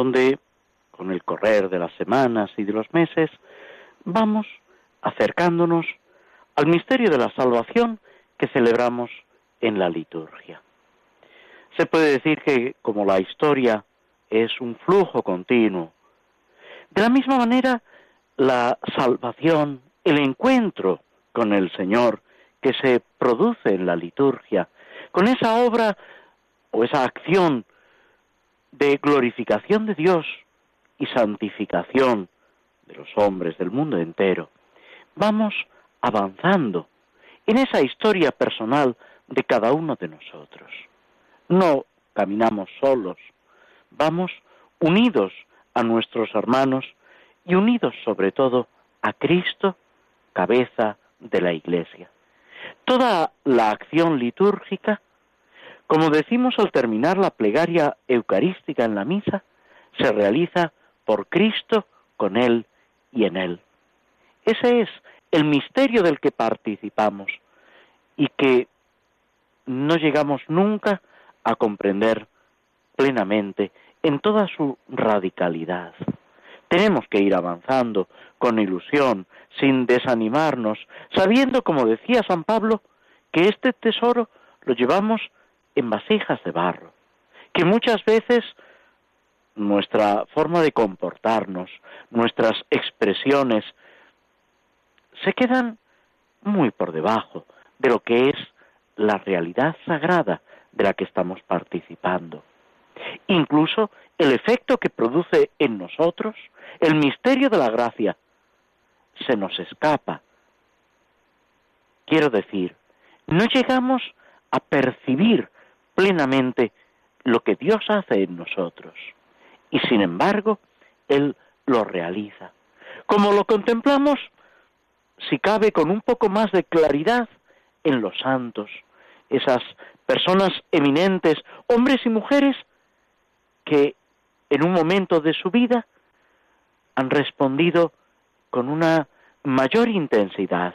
donde con el correr de las semanas y de los meses vamos acercándonos al misterio de la salvación que celebramos en la liturgia. Se puede decir que como la historia es un flujo continuo, de la misma manera la salvación, el encuentro con el Señor que se produce en la liturgia, con esa obra o esa acción de glorificación de Dios y santificación de los hombres del mundo entero, vamos avanzando en esa historia personal de cada uno de nosotros. No caminamos solos, vamos unidos a nuestros hermanos y unidos sobre todo a Cristo, cabeza de la Iglesia. Toda la acción litúrgica como decimos al terminar la plegaria eucarística en la misa, se realiza por Cristo, con Él y en Él. Ese es el misterio del que participamos y que no llegamos nunca a comprender plenamente en toda su radicalidad. Tenemos que ir avanzando con ilusión, sin desanimarnos, sabiendo, como decía San Pablo, que este tesoro lo llevamos en vasijas de barro, que muchas veces nuestra forma de comportarnos, nuestras expresiones, se quedan muy por debajo de lo que es la realidad sagrada de la que estamos participando. Incluso el efecto que produce en nosotros, el misterio de la gracia, se nos escapa. Quiero decir, no llegamos a percibir plenamente lo que Dios hace en nosotros. Y sin embargo, Él lo realiza. Como lo contemplamos, si cabe, con un poco más de claridad en los santos, esas personas eminentes, hombres y mujeres, que en un momento de su vida han respondido con una mayor intensidad.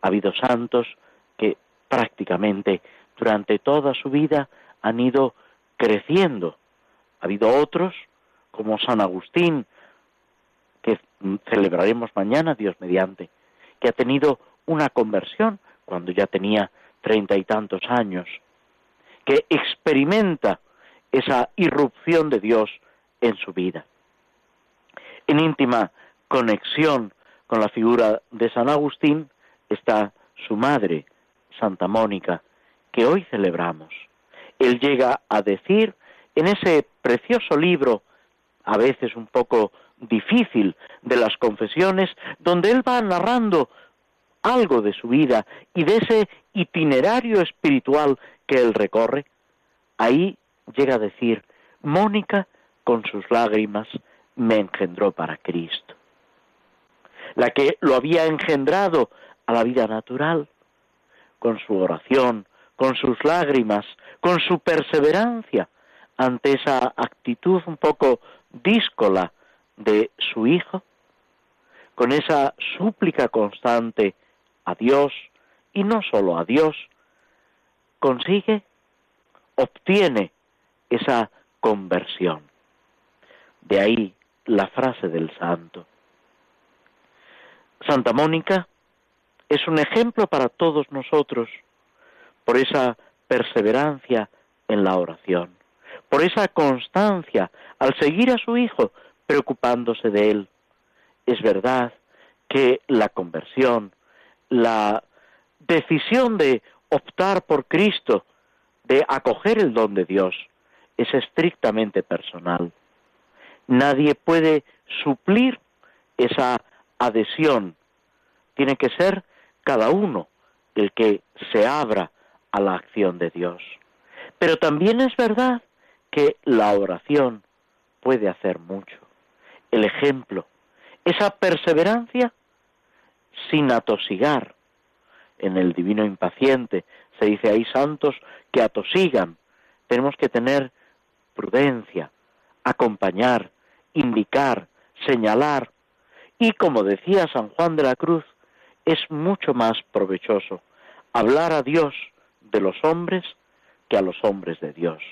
Ha habido santos que prácticamente durante toda su vida han ido creciendo. Ha habido otros, como San Agustín, que celebraremos mañana, Dios mediante, que ha tenido una conversión cuando ya tenía treinta y tantos años, que experimenta esa irrupción de Dios en su vida. En íntima conexión con la figura de San Agustín está su madre, Santa Mónica, que hoy celebramos. Él llega a decir en ese precioso libro, a veces un poco difícil, de las confesiones, donde él va narrando algo de su vida y de ese itinerario espiritual que él recorre, ahí llega a decir, Mónica con sus lágrimas me engendró para Cristo. La que lo había engendrado a la vida natural, con su oración, con sus lágrimas, con su perseverancia ante esa actitud un poco díscola de su hijo, con esa súplica constante a Dios y no solo a Dios, consigue, obtiene esa conversión. De ahí la frase del santo. Santa Mónica es un ejemplo para todos nosotros por esa perseverancia en la oración, por esa constancia al seguir a su Hijo preocupándose de él. Es verdad que la conversión, la decisión de optar por Cristo, de acoger el don de Dios, es estrictamente personal. Nadie puede suplir esa adhesión. Tiene que ser cada uno el que se abra a la acción de Dios. Pero también es verdad que la oración puede hacer mucho. El ejemplo, esa perseverancia sin atosigar. En el divino impaciente se dice hay santos que atosigan. Tenemos que tener prudencia, acompañar, indicar, señalar. Y como decía San Juan de la Cruz, es mucho más provechoso hablar a Dios de los hombres que a los hombres de Dios.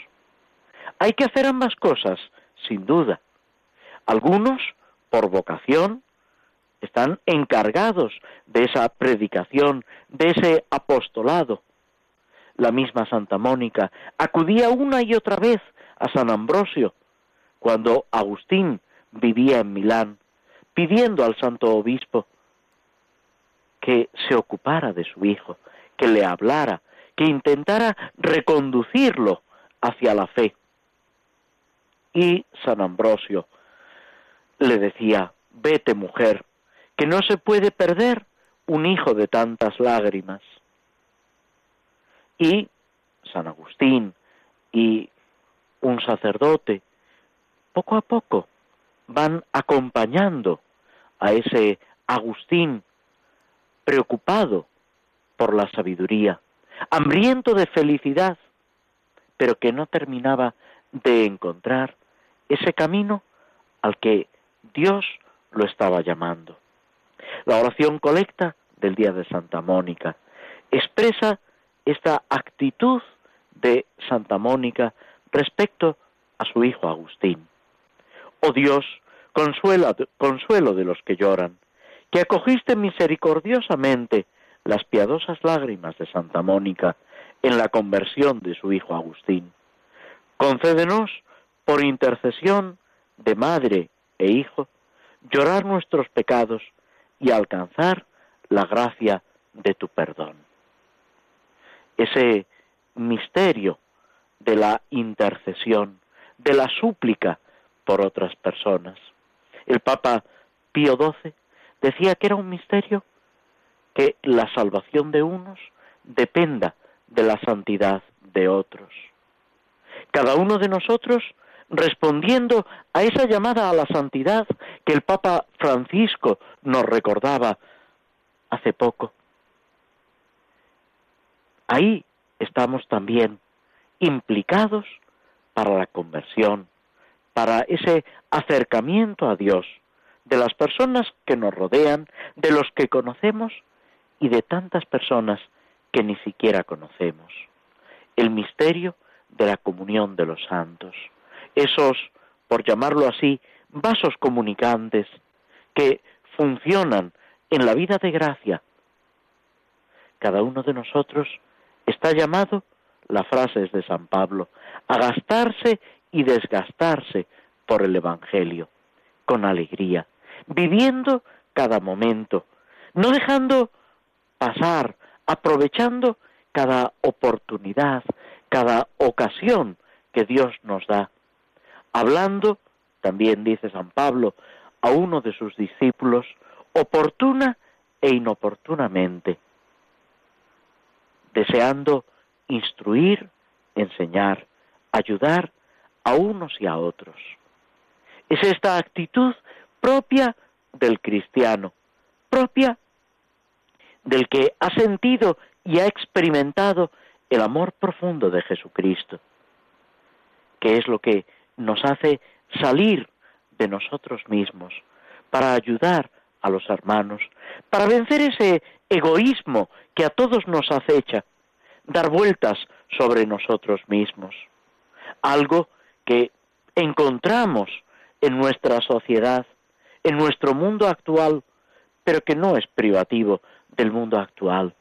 Hay que hacer ambas cosas, sin duda. Algunos, por vocación, están encargados de esa predicación, de ese apostolado. La misma Santa Mónica acudía una y otra vez a San Ambrosio cuando Agustín vivía en Milán, pidiendo al santo obispo que se ocupara de su hijo, que le hablara, que intentara reconducirlo hacia la fe. Y San Ambrosio le decía, vete mujer, que no se puede perder un hijo de tantas lágrimas. Y San Agustín y un sacerdote, poco a poco, van acompañando a ese Agustín preocupado por la sabiduría, hambriento de felicidad, pero que no terminaba de encontrar ese camino al que Dios lo estaba llamando. La oración colecta del día de Santa Mónica expresa esta actitud de Santa Mónica respecto a su hijo Agustín. Oh Dios, consuelo, consuelo de los que lloran, que acogiste misericordiosamente las piadosas lágrimas de Santa Mónica en la conversión de su hijo Agustín. Concédenos, por intercesión de madre e hijo, llorar nuestros pecados y alcanzar la gracia de tu perdón. Ese misterio de la intercesión, de la súplica por otras personas. El Papa Pío XII decía que era un misterio que la salvación de unos dependa de la santidad de otros. Cada uno de nosotros respondiendo a esa llamada a la santidad que el Papa Francisco nos recordaba hace poco. Ahí estamos también implicados para la conversión, para ese acercamiento a Dios de las personas que nos rodean, de los que conocemos y de tantas personas que ni siquiera conocemos. El misterio de la comunión de los santos esos, por llamarlo así, vasos comunicantes que funcionan en la vida de gracia. Cada uno de nosotros está llamado, la frase es de San Pablo, a gastarse y desgastarse por el Evangelio, con alegría, viviendo cada momento, no dejando pasar, aprovechando cada oportunidad, cada ocasión que Dios nos da hablando, también dice San Pablo, a uno de sus discípulos, oportuna e inoportunamente, deseando instruir, enseñar, ayudar a unos y a otros. Es esta actitud propia del cristiano, propia del que ha sentido y ha experimentado el amor profundo de Jesucristo, que es lo que nos hace salir de nosotros mismos para ayudar a los hermanos, para vencer ese egoísmo que a todos nos acecha, dar vueltas sobre nosotros mismos. Algo que encontramos en nuestra sociedad, en nuestro mundo actual, pero que no es privativo del mundo actual,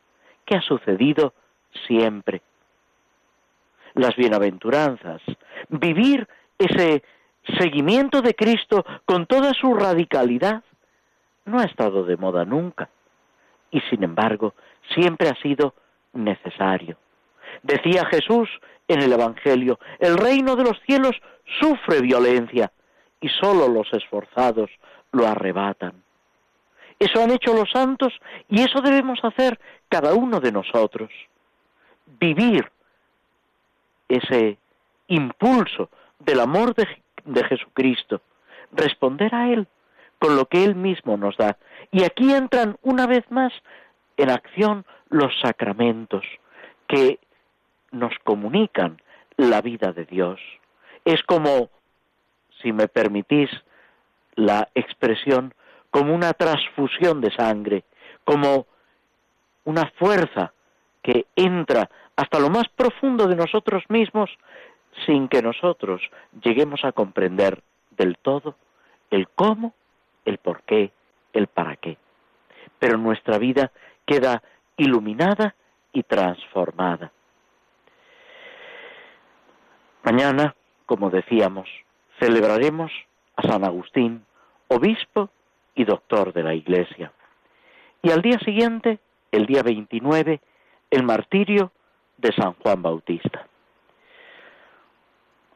que ha sucedido siempre. Las bienaventuranzas, vivir ese seguimiento de Cristo con toda su radicalidad no ha estado de moda nunca y sin embargo siempre ha sido necesario. Decía Jesús en el Evangelio, el reino de los cielos sufre violencia y sólo los esforzados lo arrebatan. Eso han hecho los santos y eso debemos hacer cada uno de nosotros. Vivir ese impulso del amor de, de Jesucristo, responder a Él con lo que Él mismo nos da. Y aquí entran una vez más en acción los sacramentos que nos comunican la vida de Dios. Es como, si me permitís la expresión, como una transfusión de sangre, como una fuerza que entra hasta lo más profundo de nosotros mismos sin que nosotros lleguemos a comprender del todo el cómo, el por qué, el para qué. Pero nuestra vida queda iluminada y transformada. Mañana, como decíamos, celebraremos a San Agustín, obispo y doctor de la Iglesia. Y al día siguiente, el día 29, el martirio de San Juan Bautista.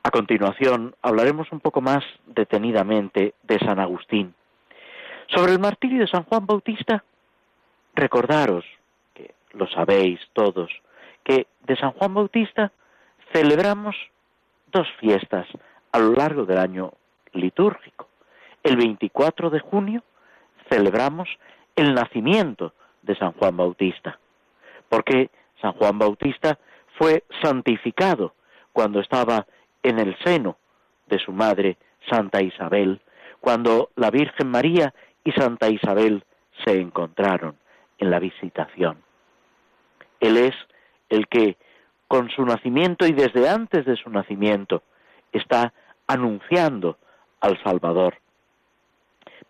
A continuación hablaremos un poco más detenidamente de San Agustín. Sobre el martirio de San Juan Bautista, recordaros, que lo sabéis todos, que de San Juan Bautista celebramos dos fiestas a lo largo del año litúrgico. El 24 de junio celebramos el nacimiento de San Juan Bautista, porque San Juan Bautista fue santificado cuando estaba en el seno de su madre Santa Isabel, cuando la Virgen María y Santa Isabel se encontraron en la visitación. Él es el que con su nacimiento y desde antes de su nacimiento está anunciando al Salvador.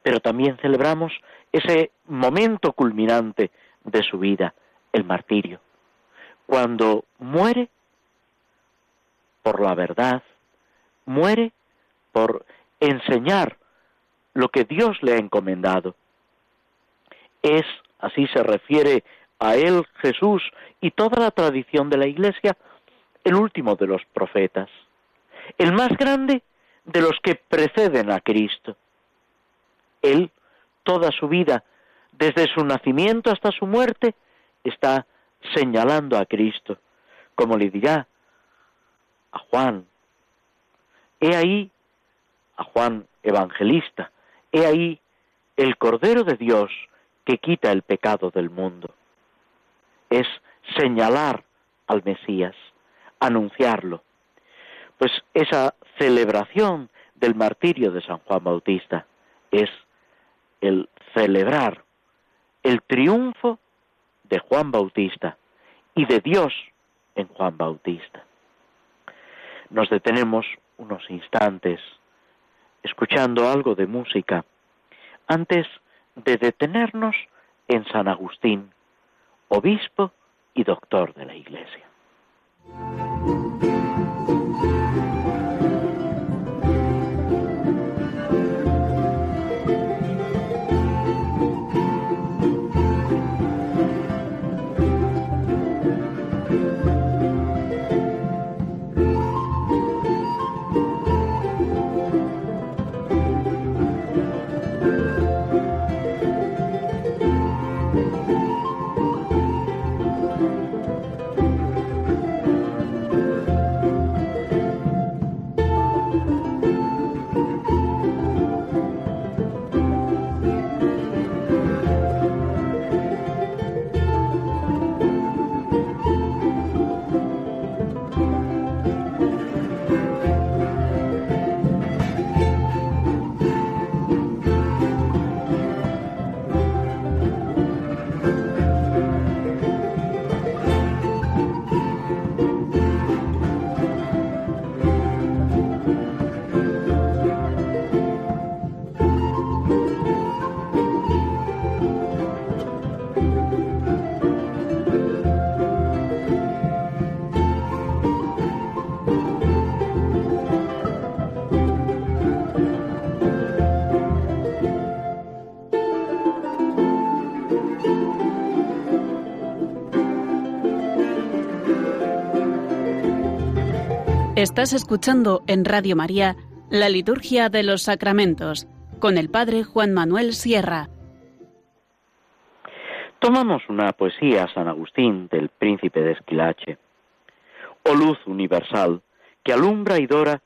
Pero también celebramos ese momento culminante de su vida, el martirio, cuando muere por la verdad, muere por enseñar lo que Dios le ha encomendado. Es, así se refiere a él Jesús y toda la tradición de la Iglesia, el último de los profetas, el más grande de los que preceden a Cristo. Él, toda su vida, desde su nacimiento hasta su muerte, está señalando a Cristo, como le dirá a Juan. He ahí a Juan Evangelista, he ahí el Cordero de Dios que quita el pecado del mundo. Es señalar al Mesías, anunciarlo. Pues esa celebración del martirio de San Juan Bautista es el celebrar el triunfo de Juan Bautista y de Dios en Juan Bautista nos detenemos unos instantes escuchando algo de música antes de detenernos en San Agustín, obispo y doctor de la Iglesia. Estás escuchando en Radio María la Liturgia de los Sacramentos con el Padre Juan Manuel Sierra. Tomamos una poesía San Agustín del Príncipe de Esquilache. Oh luz universal, que alumbra y dora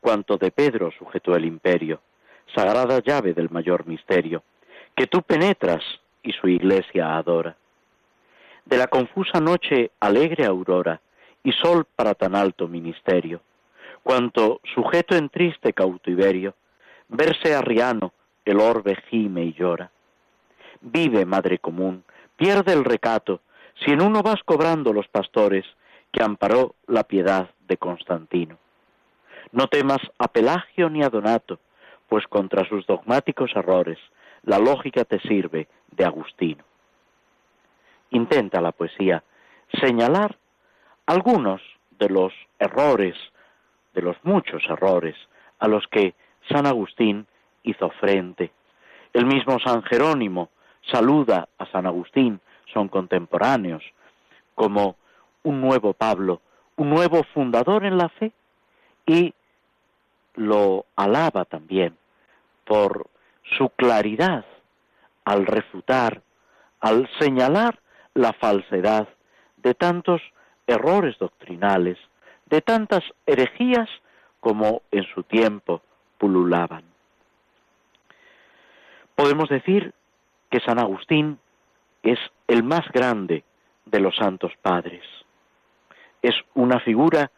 cuanto de Pedro sujetó el imperio, sagrada llave del mayor misterio, que tú penetras y su iglesia adora. De la confusa noche alegre aurora y sol para tan alto ministerio, cuanto sujeto en triste cautiverio, verse arriano, el orbe gime y llora. Vive, madre común, pierde el recato, si en uno vas cobrando los pastores que amparó la piedad de Constantino. No temas a Pelagio ni a Donato, pues contra sus dogmáticos errores la lógica te sirve de Agustino. Intenta la poesía señalar algunos de los errores, de los muchos errores a los que San Agustín hizo frente. El mismo San Jerónimo saluda a San Agustín, son contemporáneos, como un nuevo Pablo, un nuevo fundador en la fe, y lo alaba también por su claridad al refutar, al señalar la falsedad de tantos errores doctrinales, de tantas herejías como en su tiempo pululaban. Podemos decir que San Agustín es el más grande de los santos padres. Es una figura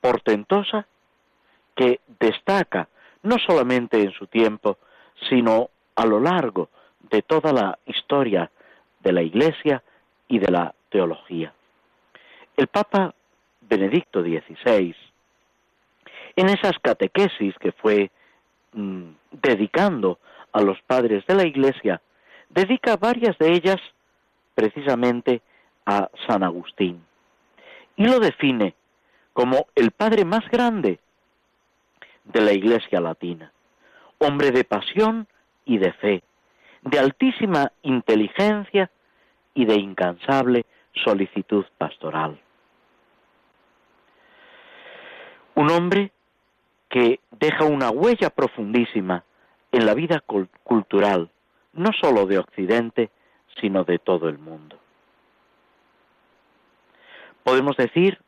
portentosa que destaca no solamente en su tiempo, sino a lo largo de toda la historia de la Iglesia y de la teología. El Papa Benedicto XVI, en esas catequesis que fue mm, dedicando a los padres de la Iglesia, dedica varias de ellas precisamente a San Agustín y lo define como el padre más grande de la Iglesia latina, hombre de pasión y de fe, de altísima inteligencia y de incansable solicitud pastoral. Un hombre que deja una huella profundísima en la vida cultural, no sólo de Occidente, sino de todo el mundo. Podemos decir,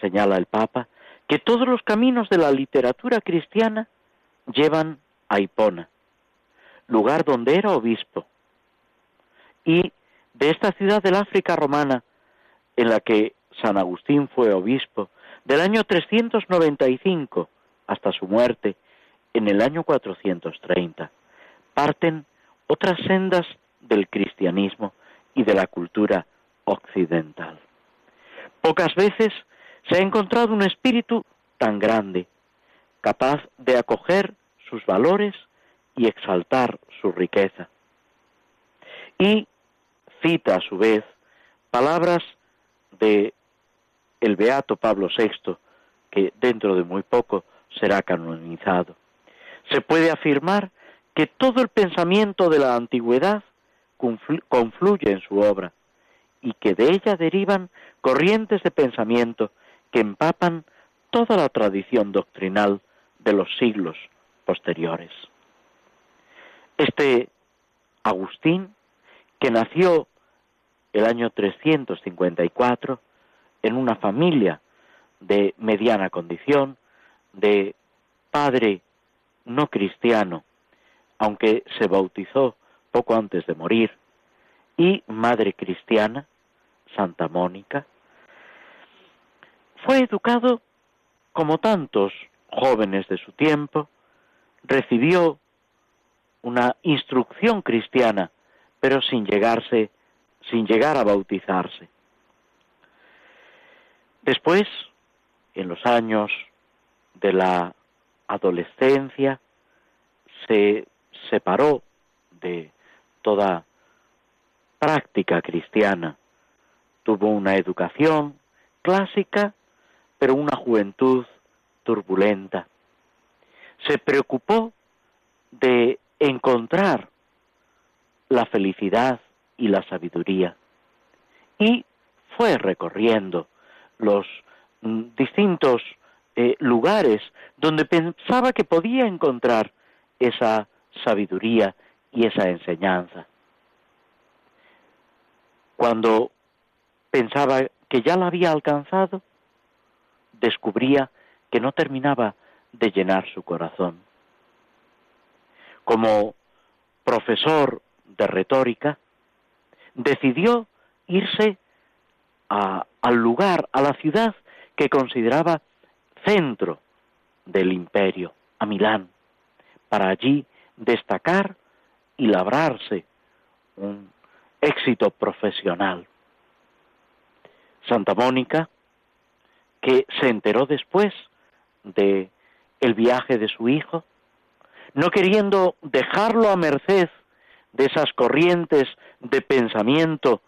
señala el Papa, que todos los caminos de la literatura cristiana llevan a Hipona, lugar donde era obispo, y de esta ciudad del África romana, en la que San Agustín fue obispo, del año 395 hasta su muerte en el año 430, parten otras sendas del cristianismo y de la cultura occidental. Pocas veces se ha encontrado un espíritu tan grande, capaz de acoger sus valores y exaltar su riqueza. Y cita a su vez palabras de el beato Pablo VI, que dentro de muy poco será canonizado. Se puede afirmar que todo el pensamiento de la antigüedad confluye en su obra y que de ella derivan corrientes de pensamiento que empapan toda la tradición doctrinal de los siglos posteriores. Este Agustín, que nació el año 354 en una familia de mediana condición, de padre no cristiano, aunque se bautizó poco antes de morir, y madre cristiana, Santa Mónica, fue educado como tantos jóvenes de su tiempo, recibió una instrucción cristiana, pero sin llegarse, sin llegar a bautizarse. Después, en los años de la adolescencia, se separó de toda práctica cristiana. Tuvo una educación clásica, pero una juventud turbulenta. Se preocupó de encontrar la felicidad y la sabiduría y fue recorriendo los mm, distintos eh, lugares donde pensaba que podía encontrar esa sabiduría y esa enseñanza. Cuando pensaba que ya la había alcanzado, descubría que no terminaba de llenar su corazón. Como profesor de retórica, decidió irse al lugar, a la ciudad que consideraba centro del imperio, a Milán, para allí destacar y labrarse un éxito profesional. Santa Mónica, que se enteró después de el viaje de su hijo, no queriendo dejarlo a merced de esas corrientes de pensamiento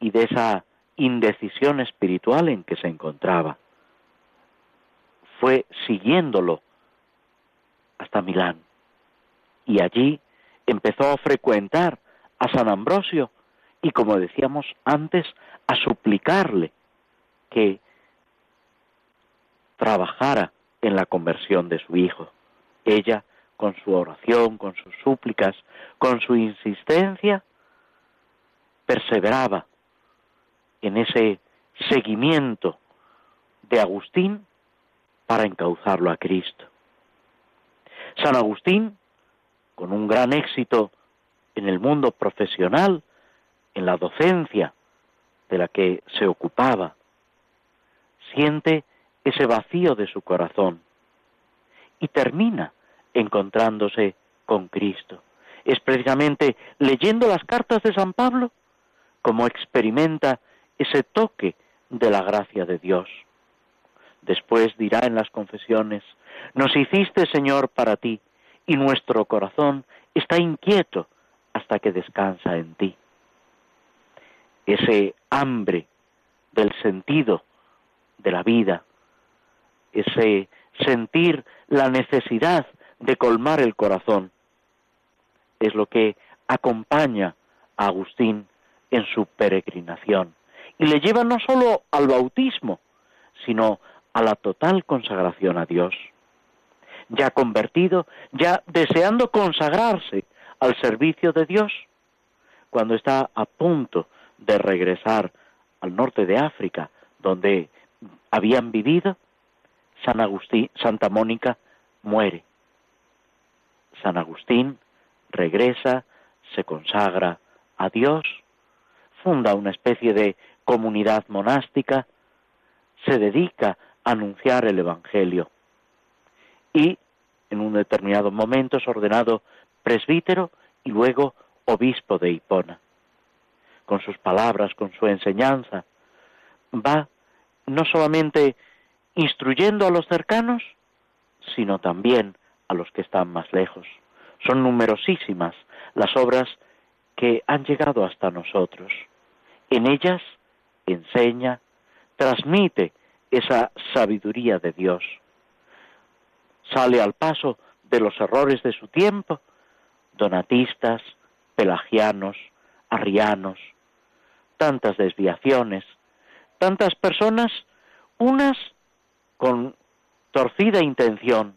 y de esa indecisión espiritual en que se encontraba. Fue siguiéndolo hasta Milán y allí empezó a frecuentar a San Ambrosio y, como decíamos antes, a suplicarle que trabajara en la conversión de su hijo. Ella, con su oración, con sus súplicas, con su insistencia, perseveraba en ese seguimiento de Agustín para encauzarlo a Cristo. San Agustín, con un gran éxito en el mundo profesional, en la docencia de la que se ocupaba, siente ese vacío de su corazón y termina encontrándose con Cristo. Es precisamente leyendo las cartas de San Pablo como experimenta ese toque de la gracia de Dios. Después dirá en las confesiones, nos hiciste Señor para ti, y nuestro corazón está inquieto hasta que descansa en ti. Ese hambre del sentido de la vida, ese sentir la necesidad de colmar el corazón, es lo que acompaña a Agustín en su peregrinación y le lleva no solo al bautismo, sino a la total consagración a Dios. Ya convertido, ya deseando consagrarse al servicio de Dios, cuando está a punto de regresar al norte de África, donde habían vivido, San Agustín, Santa Mónica muere. San Agustín regresa, se consagra a Dios, funda una especie de comunidad monástica, se dedica a anunciar el Evangelio y en un determinado momento es ordenado presbítero y luego obispo de Hipona. Con sus palabras, con su enseñanza, va no solamente instruyendo a los cercanos, sino también a los que están más lejos. Son numerosísimas las obras que han llegado hasta nosotros. En ellas enseña, transmite esa sabiduría de Dios. Sale al paso de los errores de su tiempo, donatistas, pelagianos, arrianos, tantas desviaciones, tantas personas, unas con torcida intención,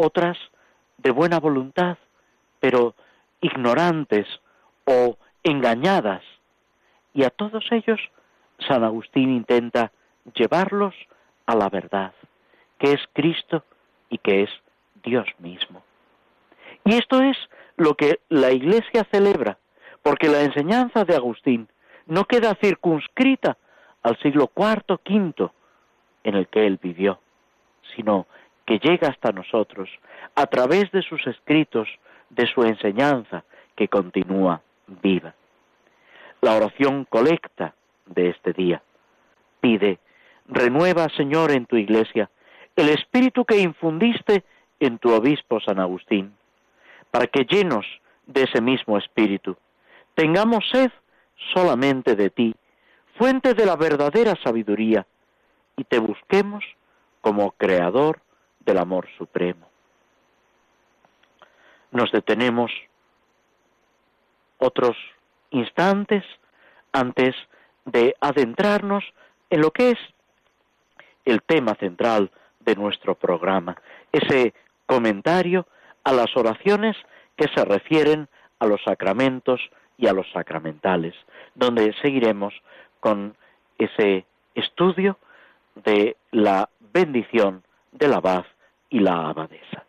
otras de buena voluntad, pero ignorantes o engañadas, y a todos ellos San Agustín intenta llevarlos a la verdad, que es Cristo y que es Dios mismo. Y esto es lo que la Iglesia celebra, porque la enseñanza de Agustín no queda circunscrita al siglo IV, V, en el que él vivió, sino que llega hasta nosotros a través de sus escritos, de su enseñanza, que continúa viva. La oración colecta de este día. Pide, renueva, Señor, en tu iglesia el espíritu que infundiste en tu obispo San Agustín, para que llenos de ese mismo espíritu, tengamos sed solamente de ti, fuente de la verdadera sabiduría, y te busquemos como creador del amor supremo. Nos detenemos otros instantes antes de adentrarnos en lo que es el tema central de nuestro programa, ese comentario a las oraciones que se refieren a los sacramentos y a los sacramentales, donde seguiremos con ese estudio de la bendición del abad y la abadesa.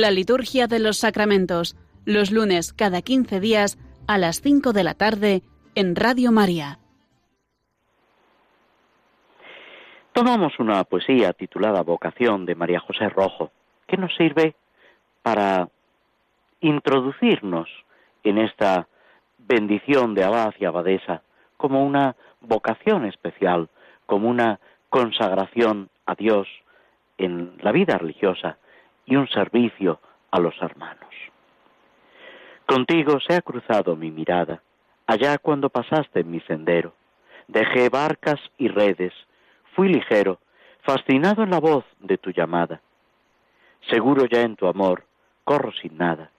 La liturgia de los sacramentos, los lunes cada 15 días a las 5 de la tarde en Radio María. Tomamos una poesía titulada Vocación de María José Rojo, que nos sirve para introducirnos en esta bendición de abad y abadesa como una vocación especial, como una consagración a Dios en la vida religiosa y un servicio a los hermanos. Contigo se ha cruzado mi mirada, allá cuando pasaste en mi sendero. Dejé barcas y redes, fui ligero, fascinado en la voz de tu llamada. Seguro ya en tu amor, corro sin nada,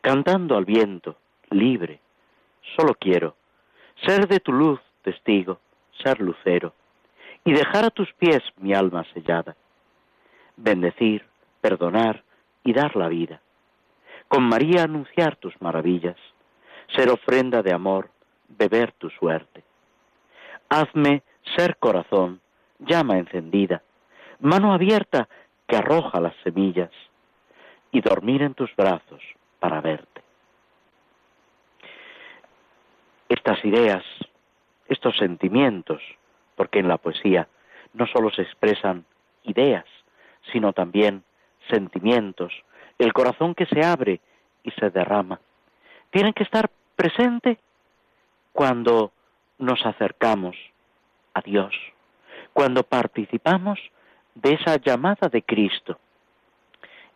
cantando al viento, libre. Solo quiero ser de tu luz testigo, ser lucero, y dejar a tus pies mi alma sellada. Bendecir, perdonar y dar la vida. Con María anunciar tus maravillas, ser ofrenda de amor, beber tu suerte. Hazme ser corazón, llama encendida, mano abierta que arroja las semillas, y dormir en tus brazos para verte. Estas ideas, estos sentimientos, porque en la poesía no solo se expresan ideas, sino también sentimientos, el corazón que se abre y se derrama. Tienen que estar presentes cuando nos acercamos a Dios, cuando participamos de esa llamada de Cristo.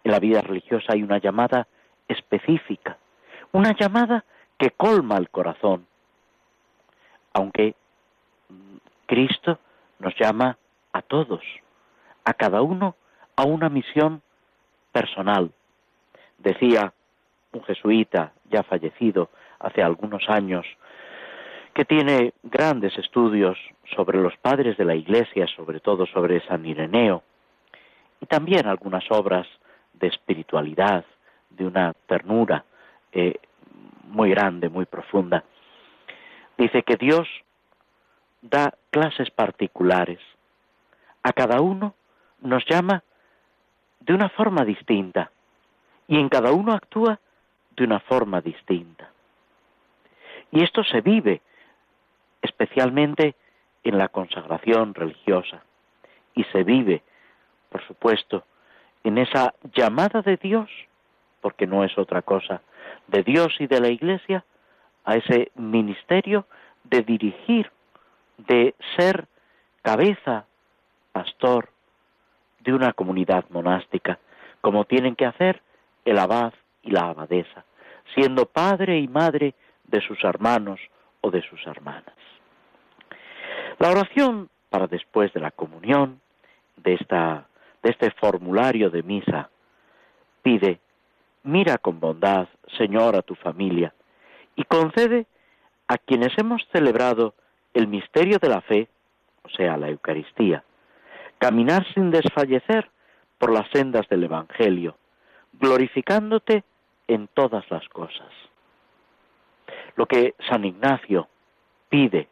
En la vida religiosa hay una llamada específica, una llamada que colma el corazón, aunque Cristo nos llama a todos, a cada uno a una misión personal. Decía un jesuita ya fallecido hace algunos años, que tiene grandes estudios sobre los padres de la Iglesia, sobre todo sobre San Ireneo, y también algunas obras de espiritualidad, de una ternura eh, muy grande, muy profunda. Dice que Dios da clases particulares. A cada uno nos llama de una forma distinta y en cada uno actúa de una forma distinta. Y esto se vive especialmente en la consagración religiosa y se vive, por supuesto, en esa llamada de Dios, porque no es otra cosa, de Dios y de la Iglesia, a ese ministerio de dirigir, de ser cabeza, pastor, de una comunidad monástica, como tienen que hacer el abad y la abadesa, siendo padre y madre de sus hermanos o de sus hermanas. La oración para después de la comunión de, esta, de este formulario de misa, pide, mira con bondad, Señor, a tu familia, y concede a quienes hemos celebrado el misterio de la fe, o sea, la Eucaristía, caminar sin desfallecer por las sendas del Evangelio, glorificándote en todas las cosas. Lo que San Ignacio pide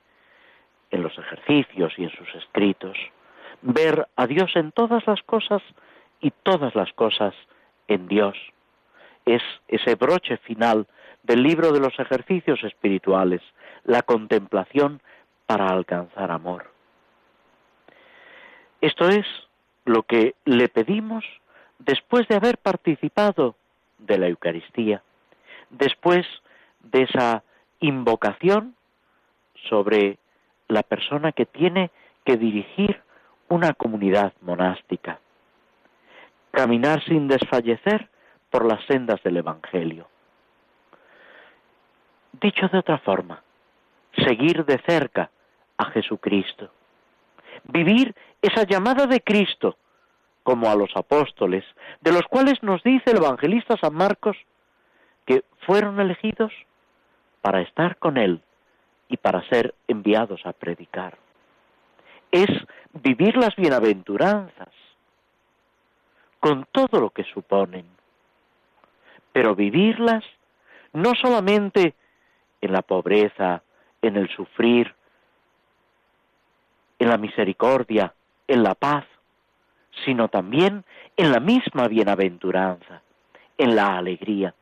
en los ejercicios y en sus escritos, ver a Dios en todas las cosas y todas las cosas en Dios. Es ese broche final del libro de los ejercicios espirituales, la contemplación para alcanzar amor. Esto es lo que le pedimos después de haber participado de la Eucaristía, después de esa invocación sobre la persona que tiene que dirigir una comunidad monástica. Caminar sin desfallecer por las sendas del Evangelio. Dicho de otra forma, seguir de cerca a Jesucristo. Vivir esa llamada de Cristo, como a los apóstoles, de los cuales nos dice el evangelista San Marcos que fueron elegidos para estar con Él y para ser enviados a predicar. Es vivir las bienaventuranzas con todo lo que suponen, pero vivirlas no solamente en la pobreza, en el sufrir, en la misericordia, en la paz, sino también en la misma bienaventuranza, en la alegría.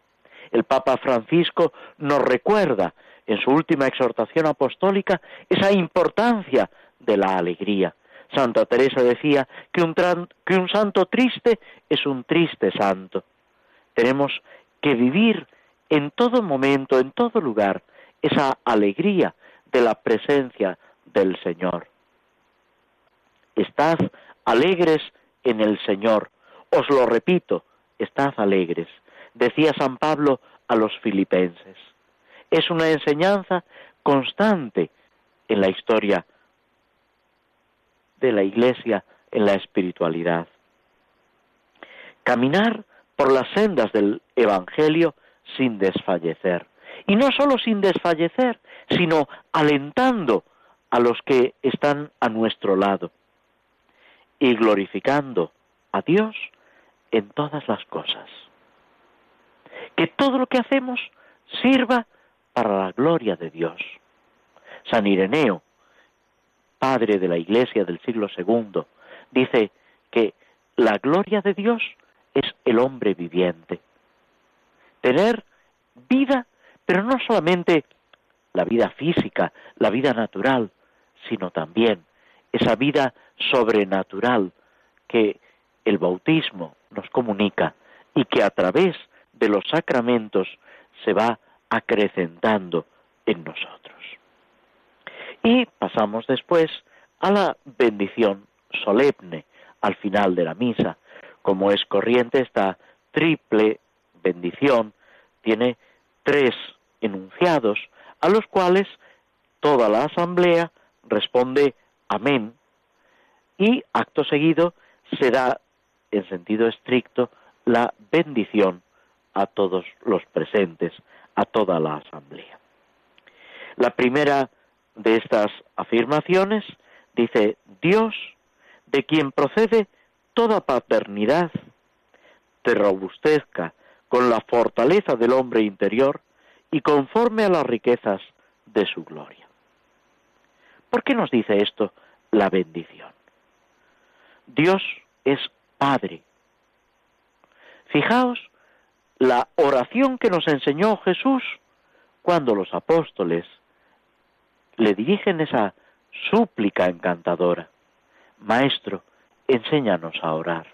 El Papa Francisco nos recuerda en su última exhortación apostólica esa importancia de la alegría. Santa Teresa decía que un, santo triste es un triste santo. Tenemos que vivir en todo momento, en todo lugar, esa alegría de la presencia del Señor. Estad alegres en el Señor. Os lo repito, estad alegres. Decía San Pablo a los filipenses es una enseñanza constante en la historia de la Iglesia, en la espiritualidad. Caminar por las sendas del Evangelio sin desfallecer. Y no solo sin desfallecer, sino alentando a los que están a nuestro lado y glorificando a Dios en todas las cosas. Que todo lo que hacemos sirva para la gloria de Dios. San Ireneo, padre de la Iglesia del siglo II, dice que la gloria de Dios es el hombre viviente. Tener vida, pero no solamente la vida física, la vida natural, sino también esa vida sobrenatural que el bautismo nos comunica y que a través de los sacramentos se va acrecentando en nosotros. Y pasamos después a la bendición solemne al final de la misa. Como es corriente, esta triple bendición tiene tres enunciados a los cuales toda la asamblea responde amén y acto seguido se da en sentido estricto la bendición a todos los presentes, a toda la asamblea. La primera de estas afirmaciones dice, Dios, de quien procede toda paternidad, te robustezca con la fortaleza del hombre interior y conforme a las riquezas de su gloria. ¿Por qué nos dice esto la bendición? Dios es Padre. Fijaos la oración que nos enseñó Jesús cuando los apóstoles le dirigen esa súplica encantadora. Maestro, enséñanos a orar.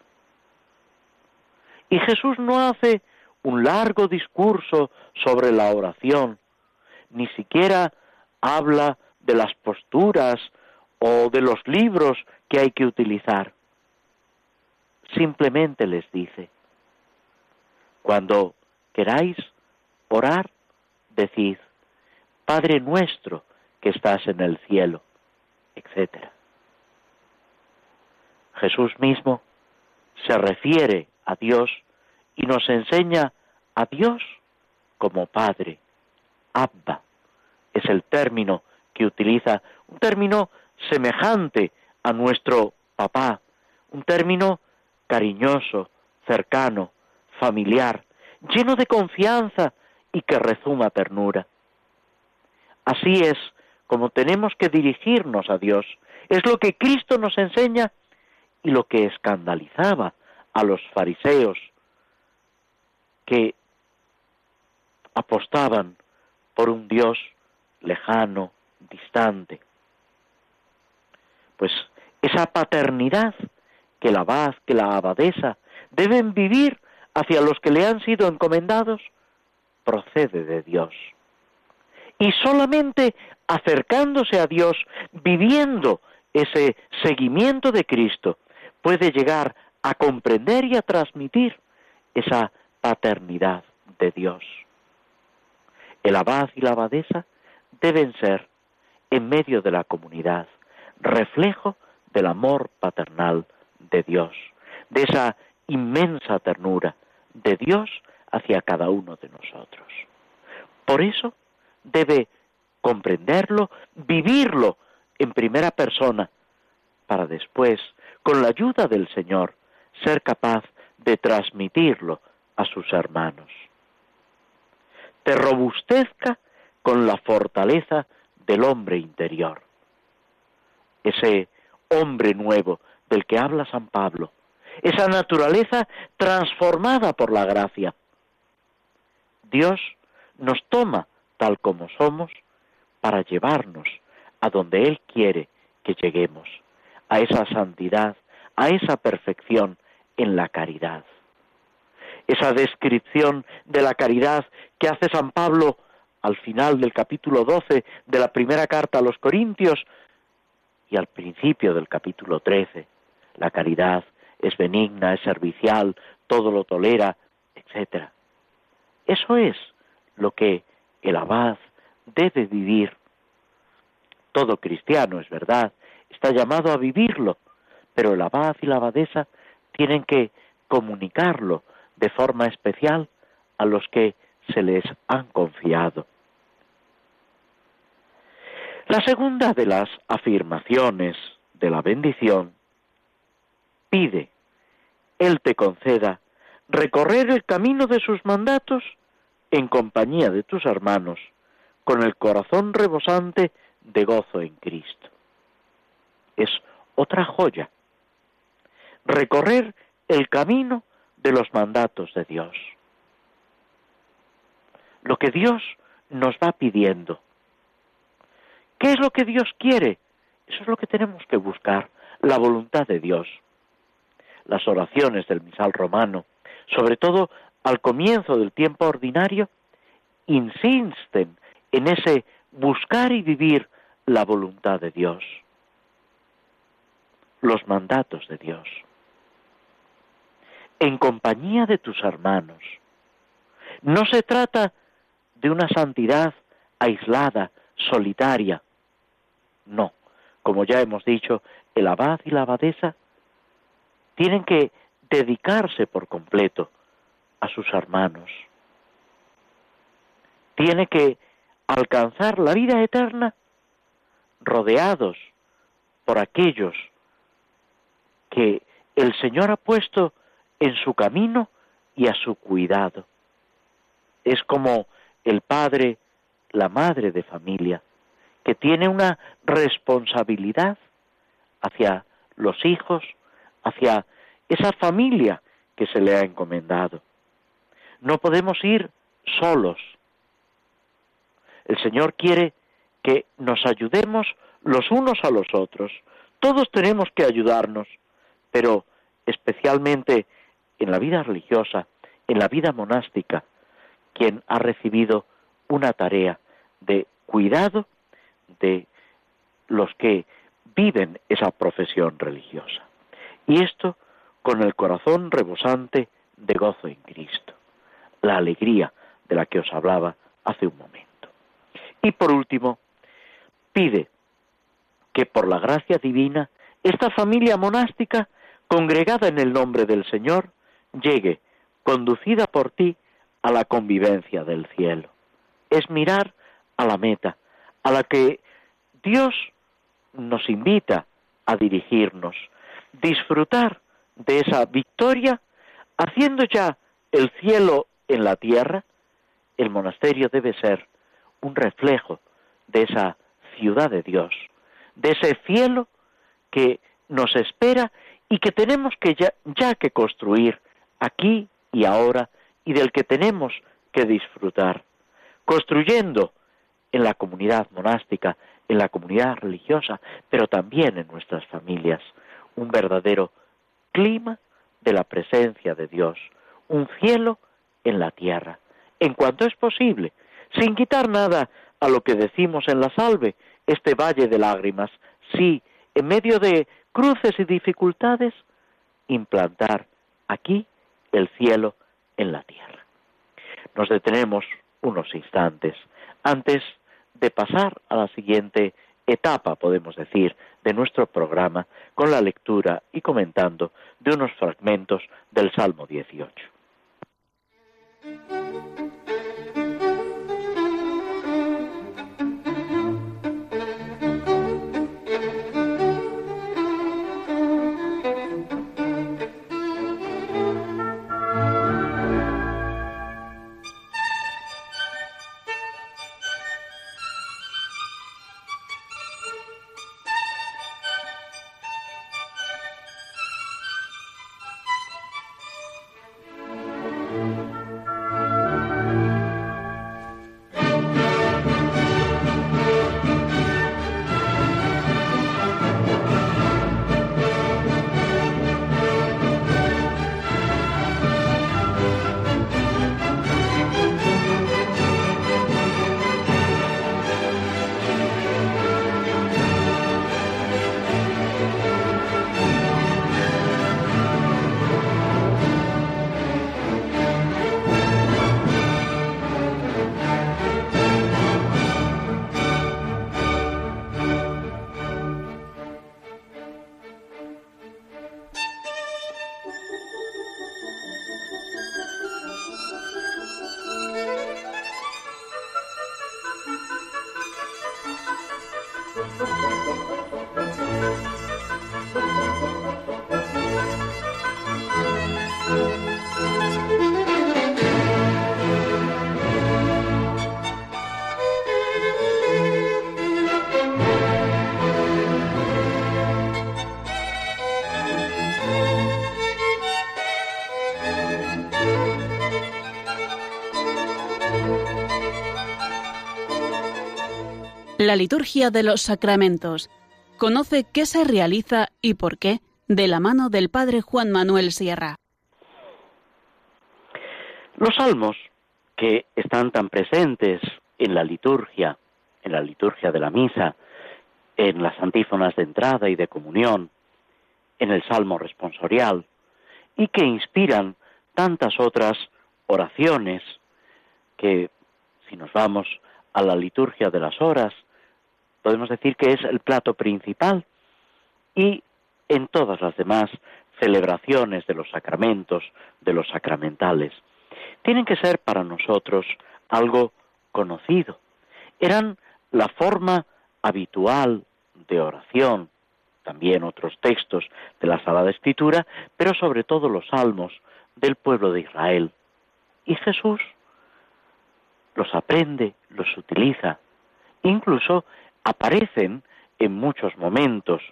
Y Jesús no hace un largo discurso sobre la oración, ni siquiera habla de las posturas o de los libros que hay que utilizar. Simplemente les dice, cuando queráis orar, decid, Padre nuestro que estás en el cielo, etc. Jesús mismo se refiere a Dios y nos enseña a Dios como Padre. Abba es el término que utiliza, un término semejante a nuestro papá, un término cariñoso, cercano, familiar, lleno de confianza y que rezuma ternura. Así es como tenemos que dirigirnos a Dios. Es lo que Cristo nos enseña y lo que escandalizaba a los fariseos que apostaban por un Dios lejano, distante. Pues esa paternidad que la abad, que la abadesa deben vivir hacia los que le han sido encomendados, procede de Dios. Y solamente acercándose a Dios, viviendo ese seguimiento de Cristo, puede llegar a comprender y a transmitir esa paternidad de Dios. El abad y la abadesa deben ser, en medio de la comunidad, reflejo del amor paternal de Dios, de esa inmensa ternura de Dios hacia cada uno de nosotros. Por eso debe comprenderlo, vivirlo en primera persona, para después, con la ayuda del Señor, ser capaz de transmitirlo a sus hermanos. Te robustezca con la fortaleza del hombre interior. Ese hombre nuevo del que habla San Pablo, esa naturaleza transformada por la gracia. Dios nos toma tal como somos para llevarnos a donde Él quiere que lleguemos, a esa santidad, a esa perfección en la caridad. Esa descripción de la caridad que hace San Pablo al final del capítulo 12 de la primera carta a los Corintios y al principio del capítulo 13. La caridad es benigna, es servicial, todo lo tolera, etc. Eso es lo que el abad debe vivir. Todo cristiano, es verdad, está llamado a vivirlo, pero el abad y la abadesa tienen que comunicarlo de forma especial a los que se les han confiado. La segunda de las afirmaciones de la bendición pide, Él te conceda recorrer el camino de sus mandatos en compañía de tus hermanos, con el corazón rebosante de gozo en Cristo. Es otra joya. Recorrer el camino de los mandatos de Dios. Lo que Dios nos va pidiendo ¿Qué es lo que Dios quiere? Eso es lo que tenemos que buscar, la voluntad de Dios. Las oraciones del misal romano, sobre todo al comienzo del tiempo ordinario, insisten en ese buscar y vivir la voluntad de Dios, los mandatos de Dios, en compañía de tus hermanos. No se trata de una santidad aislada, solitaria, no. Como ya hemos dicho, el abad y la abadesa tienen que dedicarse por completo a sus hermanos. Tiene que alcanzar la vida eterna rodeados por aquellos que el Señor ha puesto en su camino y a su cuidado. Es como el padre, la madre de familia, que tiene una responsabilidad hacia los hijos, hacia esa familia que se le ha encomendado. No podemos ir solos. El Señor quiere que nos ayudemos los unos a los otros. Todos tenemos que ayudarnos, pero especialmente en la vida religiosa, en la vida monástica, quien ha recibido una tarea de cuidado de los que viven esa profesión religiosa. Y esto con el corazón rebosante de gozo en Cristo, la alegría de la que os hablaba hace un momento. Y por último, pide que por la gracia divina esta familia monástica congregada en el nombre del Señor, llegue, conducida por ti, a la convivencia del cielo. Es mirar a la meta, a la que Dios nos invita a dirigirnos, disfrutar de esa victoria, haciendo ya el cielo en la tierra, el monasterio debe ser un reflejo de esa ciudad de Dios, de ese cielo que nos espera y que tenemos que ya, ya que construir aquí y ahora y del que tenemos que disfrutar, construyendo en la comunidad monástica, en la comunidad religiosa, pero también en nuestras familias, un verdadero clima de la presencia de Dios, un cielo en la tierra, en cuanto es posible, sin quitar nada a lo que decimos en la salve, este valle de lágrimas, sí, en medio de cruces y dificultades, implantar aquí el cielo en la tierra. Nos detenemos unos instantes antes de pasar a la siguiente etapa, podemos decir, de nuestro programa con la lectura y comentando de unos fragmentos del Salmo 18. La liturgia de los sacramentos. Conoce qué se realiza y por qué de la mano del Padre Juan Manuel Sierra. Los salmos que están tan presentes en la liturgia, en la liturgia de la misa, en las antífonas de entrada y de comunión, en el salmo responsorial, y que inspiran tantas otras oraciones que, si nos vamos a la liturgia de las horas, podemos decir que es el plato principal y en todas las demás celebraciones de los sacramentos, de los sacramentales, tienen que ser para nosotros algo conocido. Eran la forma habitual de oración, también otros textos de la Sagrada Escritura, pero sobre todo los salmos del pueblo de Israel. Y Jesús los aprende, los utiliza, incluso aparecen en muchos momentos.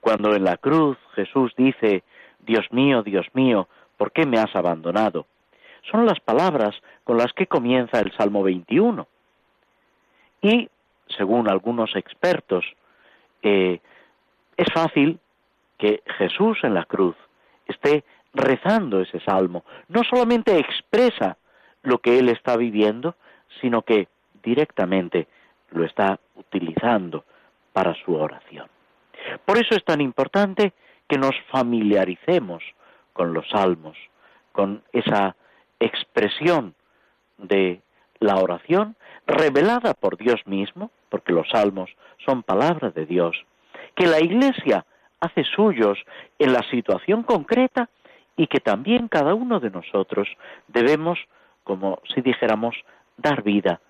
Cuando en la cruz Jesús dice, Dios mío, Dios mío, ¿por qué me has abandonado? Son las palabras con las que comienza el Salmo 21. Y, según algunos expertos, eh, es fácil que Jesús en la cruz esté rezando ese salmo. No solamente expresa lo que él está viviendo, sino que directamente lo está utilizando para su oración. Por eso es tan importante que nos familiaricemos con los salmos, con esa expresión de la oración revelada por Dios mismo, porque los salmos son palabra de Dios, que la Iglesia hace suyos en la situación concreta y que también cada uno de nosotros debemos, como si dijéramos, dar vida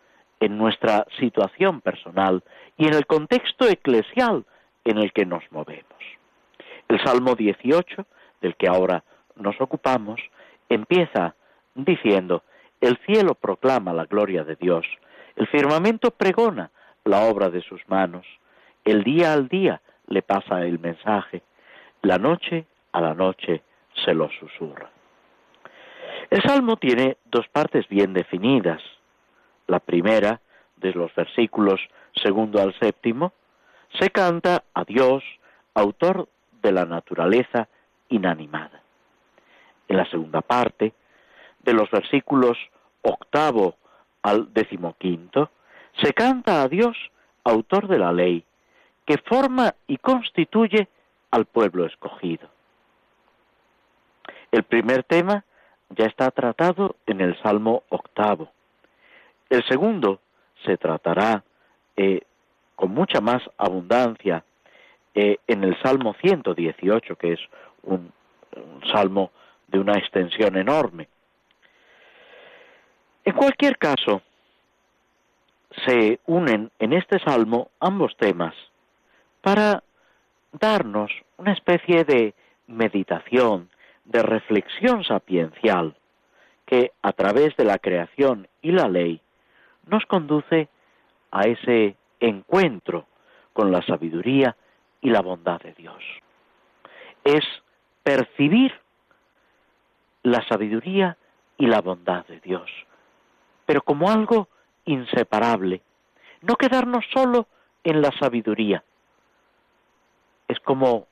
en nuestra situación personal y en el contexto eclesial en el que nos movemos. El Salmo 18, del que ahora nos ocupamos, empieza diciendo, el cielo proclama la gloria de Dios, el firmamento pregona la obra de sus manos, el día al día le pasa el mensaje, la noche a la noche se lo susurra. El salmo tiene dos partes bien definidas. La primera, de los versículos segundo al séptimo, se canta a Dios, autor de la naturaleza inanimada. En la segunda parte, de los versículos octavo al decimoquinto, se canta a Dios, autor de la ley, que forma y constituye al pueblo escogido. El primer tema ya está tratado en el Salmo octavo. El segundo se tratará eh, con mucha más abundancia eh, en el Salmo 118, que es un, salmo de una extensión enorme. En cualquier caso, se unen en este salmo ambos temas para darnos una especie de meditación, de reflexión sapiencial, que a través de la creación y la ley nos conduce a ese encuentro con la sabiduría y la bondad de Dios. Es percibir la sabiduría y la bondad de Dios, pero como algo inseparable, no quedarnos solo en la sabiduría. Es como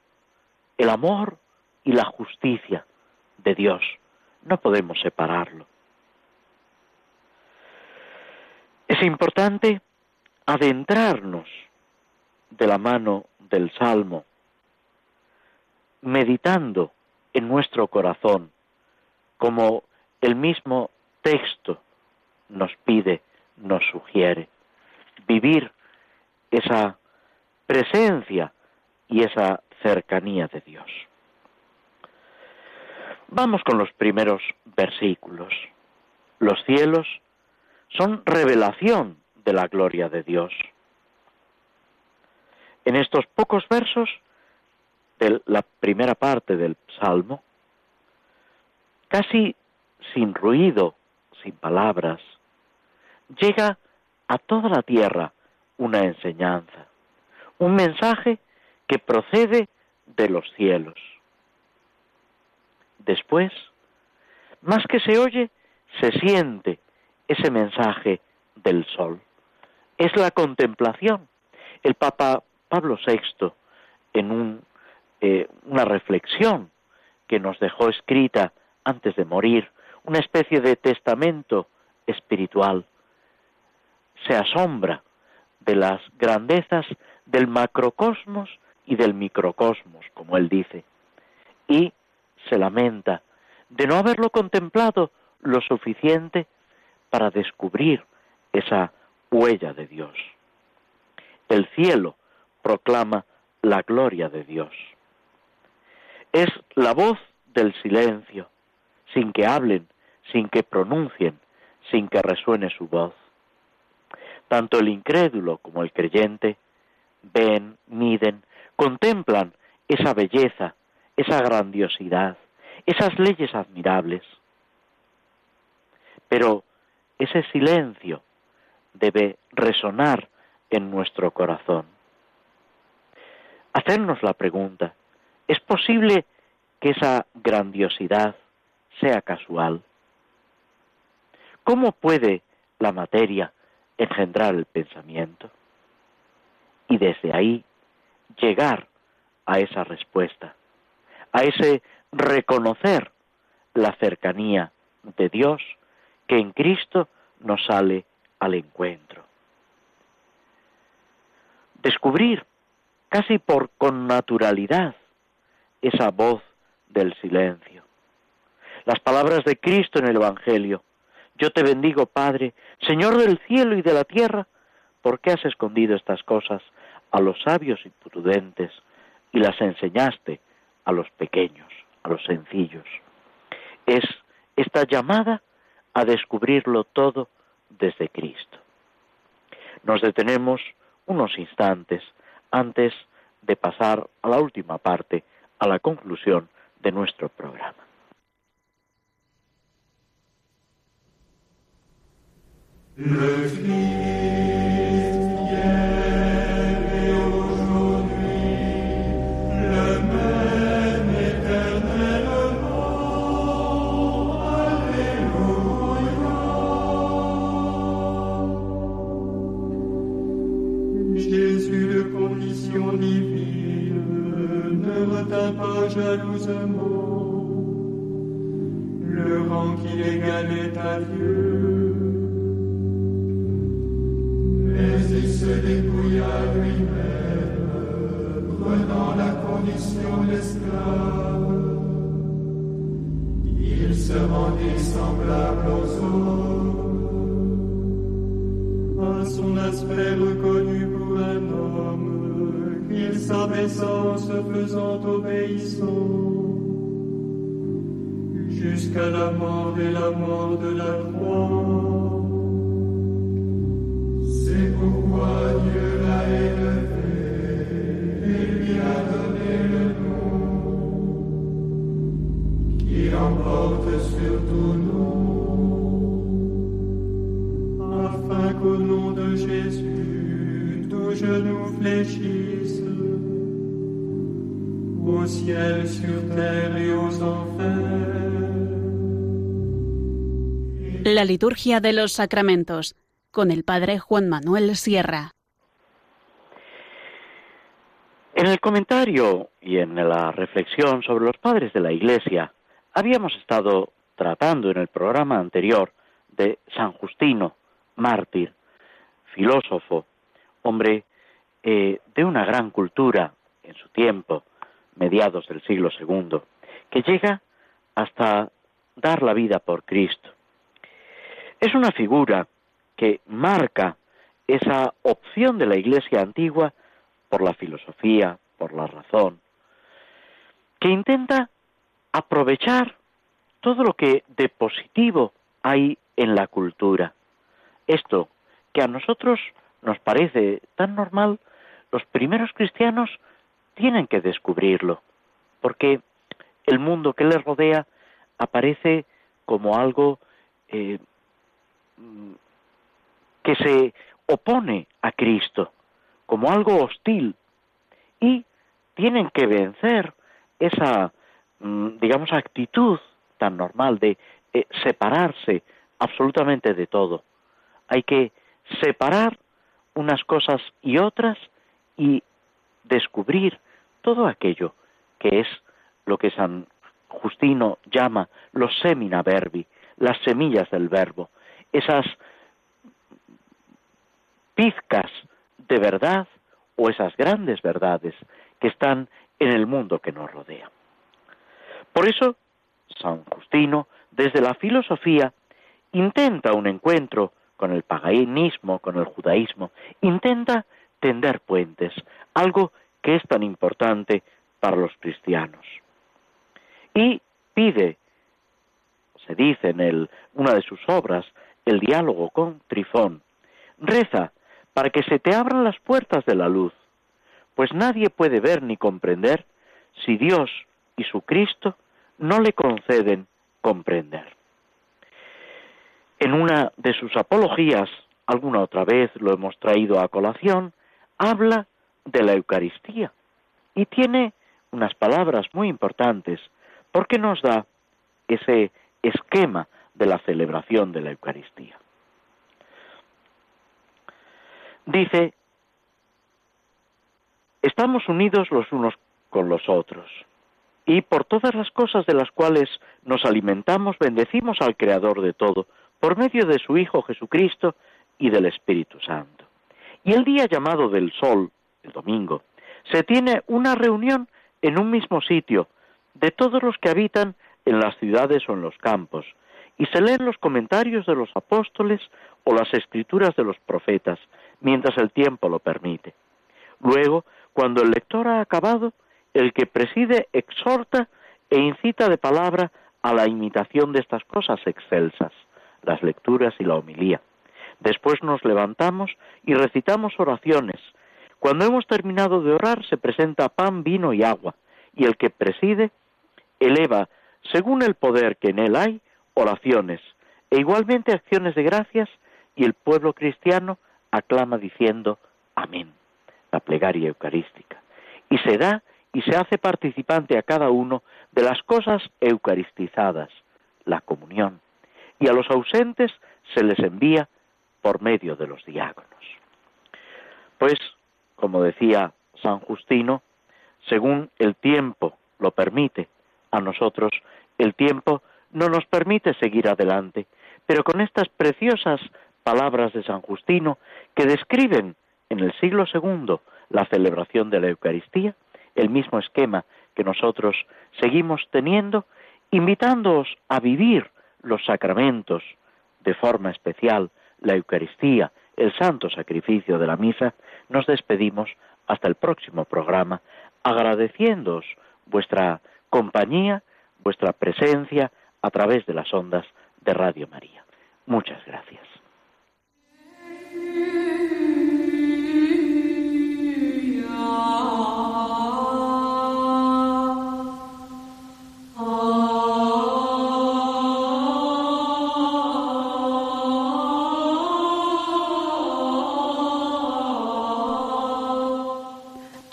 el amor y la justicia de Dios, no podemos separarlo. Es importante adentrarnos de la mano del Salmo, meditando en nuestro corazón, como el mismo texto nos pide, nos sugiere, vivir esa presencia y esa cercanía de Dios. Vamos con los primeros versículos. Los cielos son revelación de la gloria de Dios. En estos pocos versos de la primera parte del Salmo, casi sin ruido, sin palabras, llega a toda la tierra una enseñanza, un mensaje que procede de los cielos. Después, más que se oye, se siente ese mensaje del sol. Es la contemplación. El Papa Pablo VI, en eh, una reflexión que nos dejó escrita antes de morir, una especie de testamento espiritual, se asombra de las grandezas del macrocosmos y del microcosmos, como él dice, y se lamenta de no haberlo contemplado lo suficiente para descubrir esa huella de Dios. El cielo proclama la gloria de Dios. Es la voz del silencio, sin que hablen, sin que pronuncien, sin que resuene su voz. Tanto el incrédulo como el creyente ven, miden, contemplan esa belleza, esa grandiosidad, esas leyes admirables. Pero ese silencio debe resonar en nuestro corazón. Hacernos la pregunta, ¿es posible que esa grandiosidad sea casual? ¿Cómo puede la materia engendrar el pensamiento? Y desde ahí llegar a esa respuesta, a ese reconocer la cercanía de Dios que en Cristo nos sale al encuentro. Descubrir casi por con naturalidad esa voz del silencio. Las palabras de Cristo en el Evangelio. Yo te bendigo, Padre, Señor del cielo y de la tierra, porque has escondido estas cosas a los sabios y prudentes y las enseñaste a los pequeños, a los sencillos. Es esta llamada a descubrirlo todo desde Cristo. Nos detenemos unos instantes antes de pasar a la última parte, a la conclusión de nuestro programa. Jalousement le rang qu'il égalait à Dieu. Mais il se dépouilla lui-même, prenant la condition d'esclave. Il se rendit semblable aux hommes, à son aspect reconnu pour un homme il s'abaissa en se faisant obéissant jusqu'à la mort et la mort de la croix. C'est pourquoi Dieu l'a élevé et lui a donné le nom qui emporte sur tout nom, afin qu'au nom de Jésus, tout genou fléchisse ciel, sur terre et aux enfers. La liturgia de los sacramentos con el Padre Juan Manuel Sierra. En el comentario y en la reflexión sobre los padres de la Iglesia, habíamos estado tratando en el programa anterior de San Justino, mártir, filósofo, hombre eh, de una gran cultura en su tiempo, mediados del siglo II, que llega hasta dar la vida por Cristo. Es una figura que marca esa opción de la Iglesia antigua por la filosofía, por la razón, que intenta aprovechar todo lo que de positivo hay en la cultura. Esto que a nosotros nos parece tan normal, los primeros cristianos tienen que descubrirlo, porque el mundo que les rodea aparece como algo eh, que se opone a Cristo, como algo hostil, y tienen que vencer esa, mm, digamos, actitud tan normal de eh, separarse absolutamente de todo. Hay que separar unas cosas y otras y descubrir todo aquello que es lo que San Justino llama los semina verbi, las semillas del verbo, esas pizcas de verdad o esas grandes verdades que están en el mundo que nos rodea. Por eso, San Justino, desde la filosofía, intenta un encuentro con el paganismo, con el judaísmo, intenta tender puentes, algo es tan importante para los cristianos. Y pide, se dice en una de sus obras, el diálogo con Trifón, reza para que se te abran las puertas de la luz, pues nadie puede ver ni comprender si Dios y su Cristo no le conceden comprender. En una de sus apologías, alguna otra vez lo hemos traído a colación, habla de la Eucaristía. Y tiene unas palabras muy importantes porque nos da ese esquema de la celebración de la Eucaristía. Dice, estamos unidos los unos con los otros y por todas las cosas de las cuales nos alimentamos bendecimos al Creador de todo por medio de su Hijo Jesucristo y del Espíritu Santo. Y el día llamado del Sol, el domingo, se tiene una reunión en un mismo sitio de todos los que habitan en las ciudades o en los campos, y se leen los comentarios de los apóstoles o las escrituras de los profetas, mientras el tiempo lo permite. Luego, cuando el lector ha acabado, el que preside exhorta e incita de palabra a la imitación de estas cosas excelsas, las lecturas y la homilía. Después nos levantamos y recitamos oraciones. Cuando hemos terminado de orar se presenta pan, vino y agua, y el que preside eleva, según el poder que en él hay, oraciones, e igualmente acciones de gracias, y el pueblo cristiano aclama diciendo Amén, la plegaria eucarística, y se da y se hace participante a cada uno de las cosas eucaristizadas, la comunión, y a los ausentes se les envía por medio de los diáconos. Pues, como decía San Justino, según el tiempo lo permite, a nosotros el tiempo no nos permite seguir adelante, pero con estas preciosas palabras de San Justino que describen en el siglo II la celebración de la Eucaristía, el mismo esquema que nosotros seguimos teniendo, invitándoos a vivir los sacramentos de forma especial, la Eucaristía, el santo sacrificio de la misa, nos despedimos hasta el próximo programa, agradeciéndoos vuestra compañía, vuestra presencia a través de las ondas de Radio María. Muchas gracias.